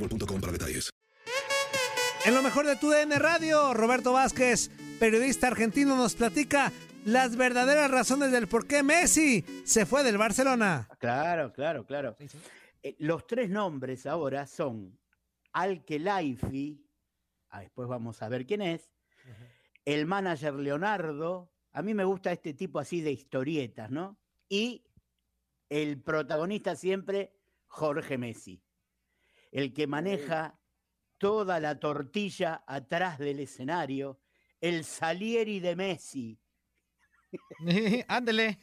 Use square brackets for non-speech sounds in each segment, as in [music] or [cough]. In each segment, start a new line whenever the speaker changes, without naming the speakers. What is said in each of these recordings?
boostmobile.com para detalles.
En lo mejor de tu DN Radio, Roberto Vázquez, periodista argentino, nos platica las verdaderas razones del por qué Messi se fue del Barcelona.
Claro, claro, claro. Eh, los tres nombres ahora son Al-Khelaifi, ah, después vamos a ver quién es, el manager Leonardo, a mí me gusta este tipo así de historietas, ¿no? Y el protagonista siempre, Jorge Messi, el que maneja toda la tortilla atrás del escenario, el Salieri de Messi. [laughs]
Ándele.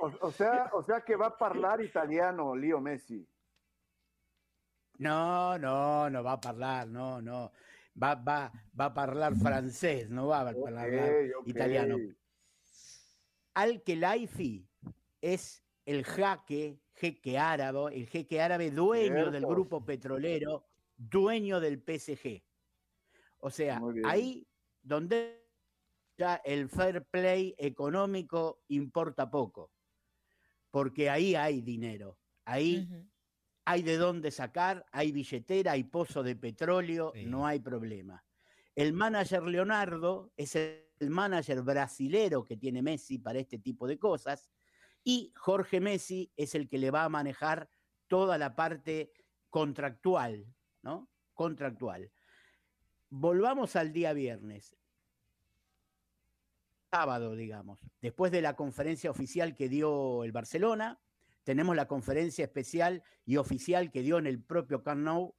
O, o sea, o sea que va a hablar italiano, Leo Messi.
No, no, no va a hablar, no, no. Va, va, va a hablar francés, no va a hablar italiano. Al-Khelaifi es el jaque, jeque árabe, el jeque árabe dueño del grupo petrolero, dueño del PSG. O sea, ahí donde ya el fair play económico importa poco, porque ahí hay dinero, ahí hay de dónde sacar, hay billetera, hay pozo de petróleo, no hay problema. El manager Leonardo es el manager brasilero que tiene Messi para este tipo de cosas y Jorge Messi es el que le va a manejar toda la parte contractual, ¿no? Contractual. Volvamos al día viernes. Sábado, digamos. Después de la conferencia oficial que dio el Barcelona, tenemos la conferencia especial y oficial que dio en el propio Camp Nou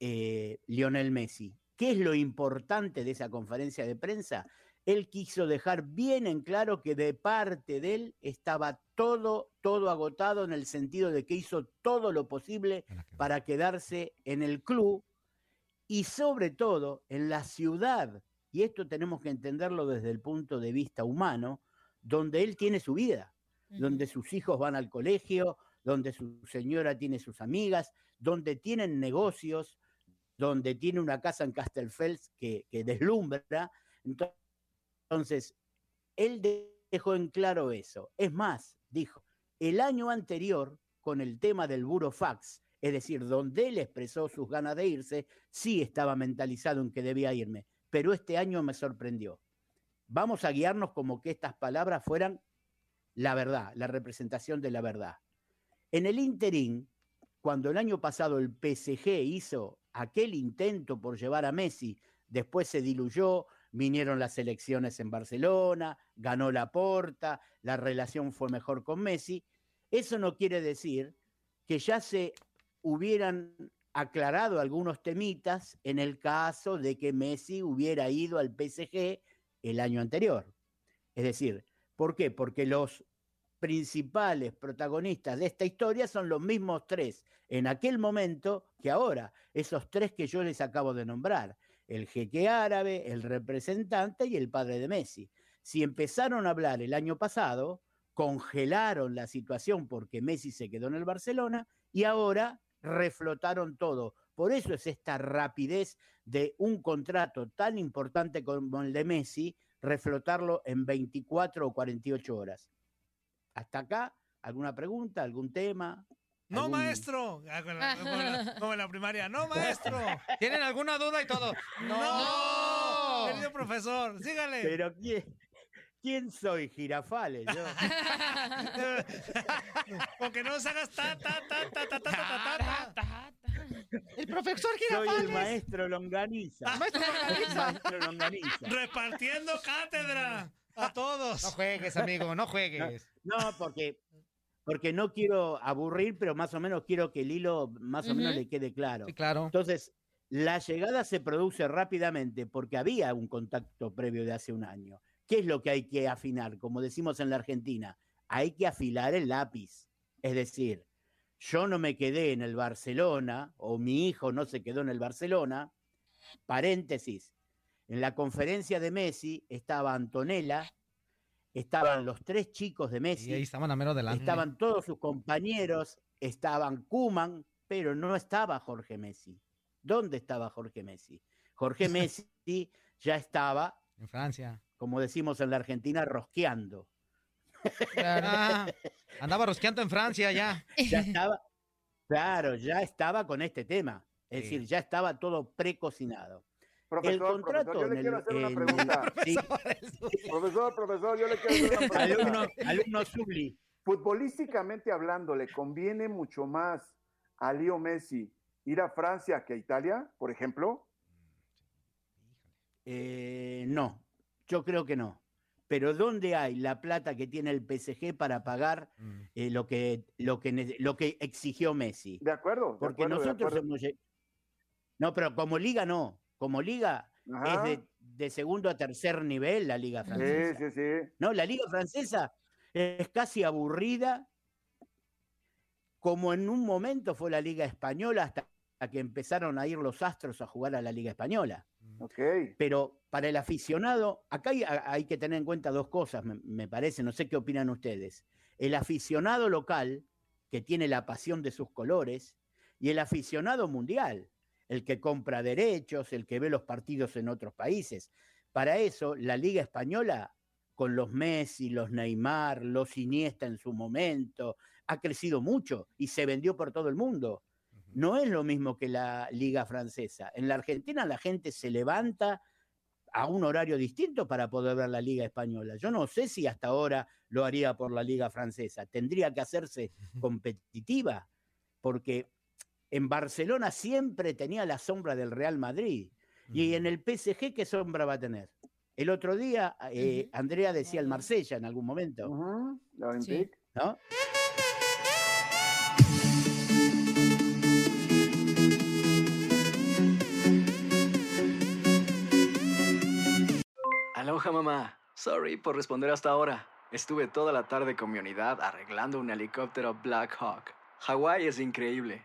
eh, Lionel Messi. ¿Qué es lo importante de esa conferencia de prensa? Él quiso dejar bien en claro que de parte de él estaba todo, todo agotado en el sentido de que hizo todo lo posible para quedarse en el club y sobre todo en la ciudad, y esto tenemos que entenderlo desde el punto de vista humano, donde él tiene su vida, donde sus hijos van al colegio, donde su señora tiene sus amigas, donde tienen negocios, donde tiene una casa en Castelfels que, que deslumbra. Entonces, él dejó en claro eso. Es más, dijo, el año anterior, con el tema del burofax, es decir, donde él expresó sus ganas de irse, sí estaba mentalizado en que debía irme, pero este año me sorprendió. Vamos a guiarnos como que estas palabras fueran la verdad, la representación de la verdad. En el interín, cuando el año pasado el PSG hizo aquel intento por llevar a Messi, después se diluyó, vinieron las elecciones en Barcelona, ganó la porta, la relación fue mejor con Messi, eso no quiere decir que ya se hubieran aclarado algunos temitas en el caso de que Messi hubiera ido al PSG el año anterior. Es decir, ¿por qué? Porque los principales protagonistas de esta historia son los mismos tres en aquel momento que ahora, esos tres que yo les acabo de nombrar, el jeque árabe, el representante y el padre de Messi. Si empezaron a hablar el año pasado, congelaron la situación porque Messi se quedó en el Barcelona y ahora reflotaron todo. Por eso es esta rapidez de un contrato tan importante como el de Messi, reflotarlo en 24 o 48 horas. Hasta acá, ¿alguna pregunta, algún tema?
No,
¿Algún-
maestro. Ah, Como en, la, como en la- como en la primaria. No, [laughs] maestro.
¿Tienen alguna duda y todo?
No. Querido profesor, sígale.
Pero ¿quién, quién soy, Girafales? Yo. [laughs]
Porque no se hagas ta, ta, ta, ta, ta, ta, ta, ta, ta.
El profesor
Soy el
Girafales.
maestro Longaniza.
Maestro
El
Longaniza.
maestro Longaniza.
Repartiendo cátedra a todos.
No juegues, amigo, no juegues.
No, porque, porque no quiero aburrir, pero más o menos quiero que el hilo más o menos le quede claro.
Sí, claro.
Entonces, la llegada se produce rápidamente porque había un contacto previo de hace un año. ¿Qué es lo que hay que afinar? Como decimos en la Argentina, hay que afilar el lápiz. Es decir, yo no me quedé en el Barcelona o mi hijo no se quedó en el Barcelona. Paréntesis. En la conferencia de Messi estaba Antonella, estaban los tres chicos de Messi,
Y ahí estaban a mero delante.
estaban todos sus compañeros, estaban Kuman, pero no estaba Jorge Messi. ¿Dónde estaba Jorge Messi? Jorge [laughs] Messi ya estaba,
En Francia.
como decimos en la Argentina, rosqueando.
Ah, andaba rosqueando en Francia ya.
Ya estaba, claro, ya estaba con este tema. Es
Sí.
decir, ya estaba todo precocinado.
Profesor,
el contrato
profesor, yo le quiero hacer una pregunta. [laughs]
sí,
Profesor, profesor, yo le quiero hacer una pregunta.
alumno, alumno Zubli.
Futbolísticamente hablando, ¿le conviene mucho más a Leo Messi ir a Francia que a Italia, por ejemplo?
Eh, no, yo creo que no. Pero ¿dónde hay la plata que tiene el PSG para pagar
Mm.
eh, lo, que, lo, que, lo que exigió Messi?
De acuerdo. de
Porque
acuerdo, de
nosotros
acuerdo.
hemos No, pero como liga no. Como liga
Ajá.
es de, de segundo a tercer nivel la liga
Sí,
francesa.
sí, sí.
No, la liga francesa es casi aburrida, como en un momento fue la liga española hasta que empezaron a ir los astros a jugar a la liga española.
Ok.
Pero para el aficionado, acá hay, que tener en cuenta dos cosas, me, me parece, no sé qué opinan ustedes. El aficionado local, que tiene la pasión de sus colores, y el aficionado mundial, el que compra derechos, el que ve los partidos en otros países. Para eso, la Liga Española, con los Messi, los Neymar, los Iniesta en su momento, ha crecido mucho y se vendió por todo el mundo. No es lo mismo que la liga francesa. En la Argentina la gente se levanta a un horario distinto para poder ver la liga española. Yo no sé si hasta ahora lo haría por la liga francesa. Tendría que hacerse [laughs] competitiva porque en Barcelona siempre tenía la sombra del Real Madrid. Y en el PSG, ¿qué sombra va a tener? El otro día, eh, Andrea decía el Marsella en algún momento,
Ujú, La Olympique.
¿no?
Aloha mamá. Sorry por responder hasta ahora. Estuve toda la tarde con mi unidad arreglando un helicóptero Black Hawk. Hawái es increíble.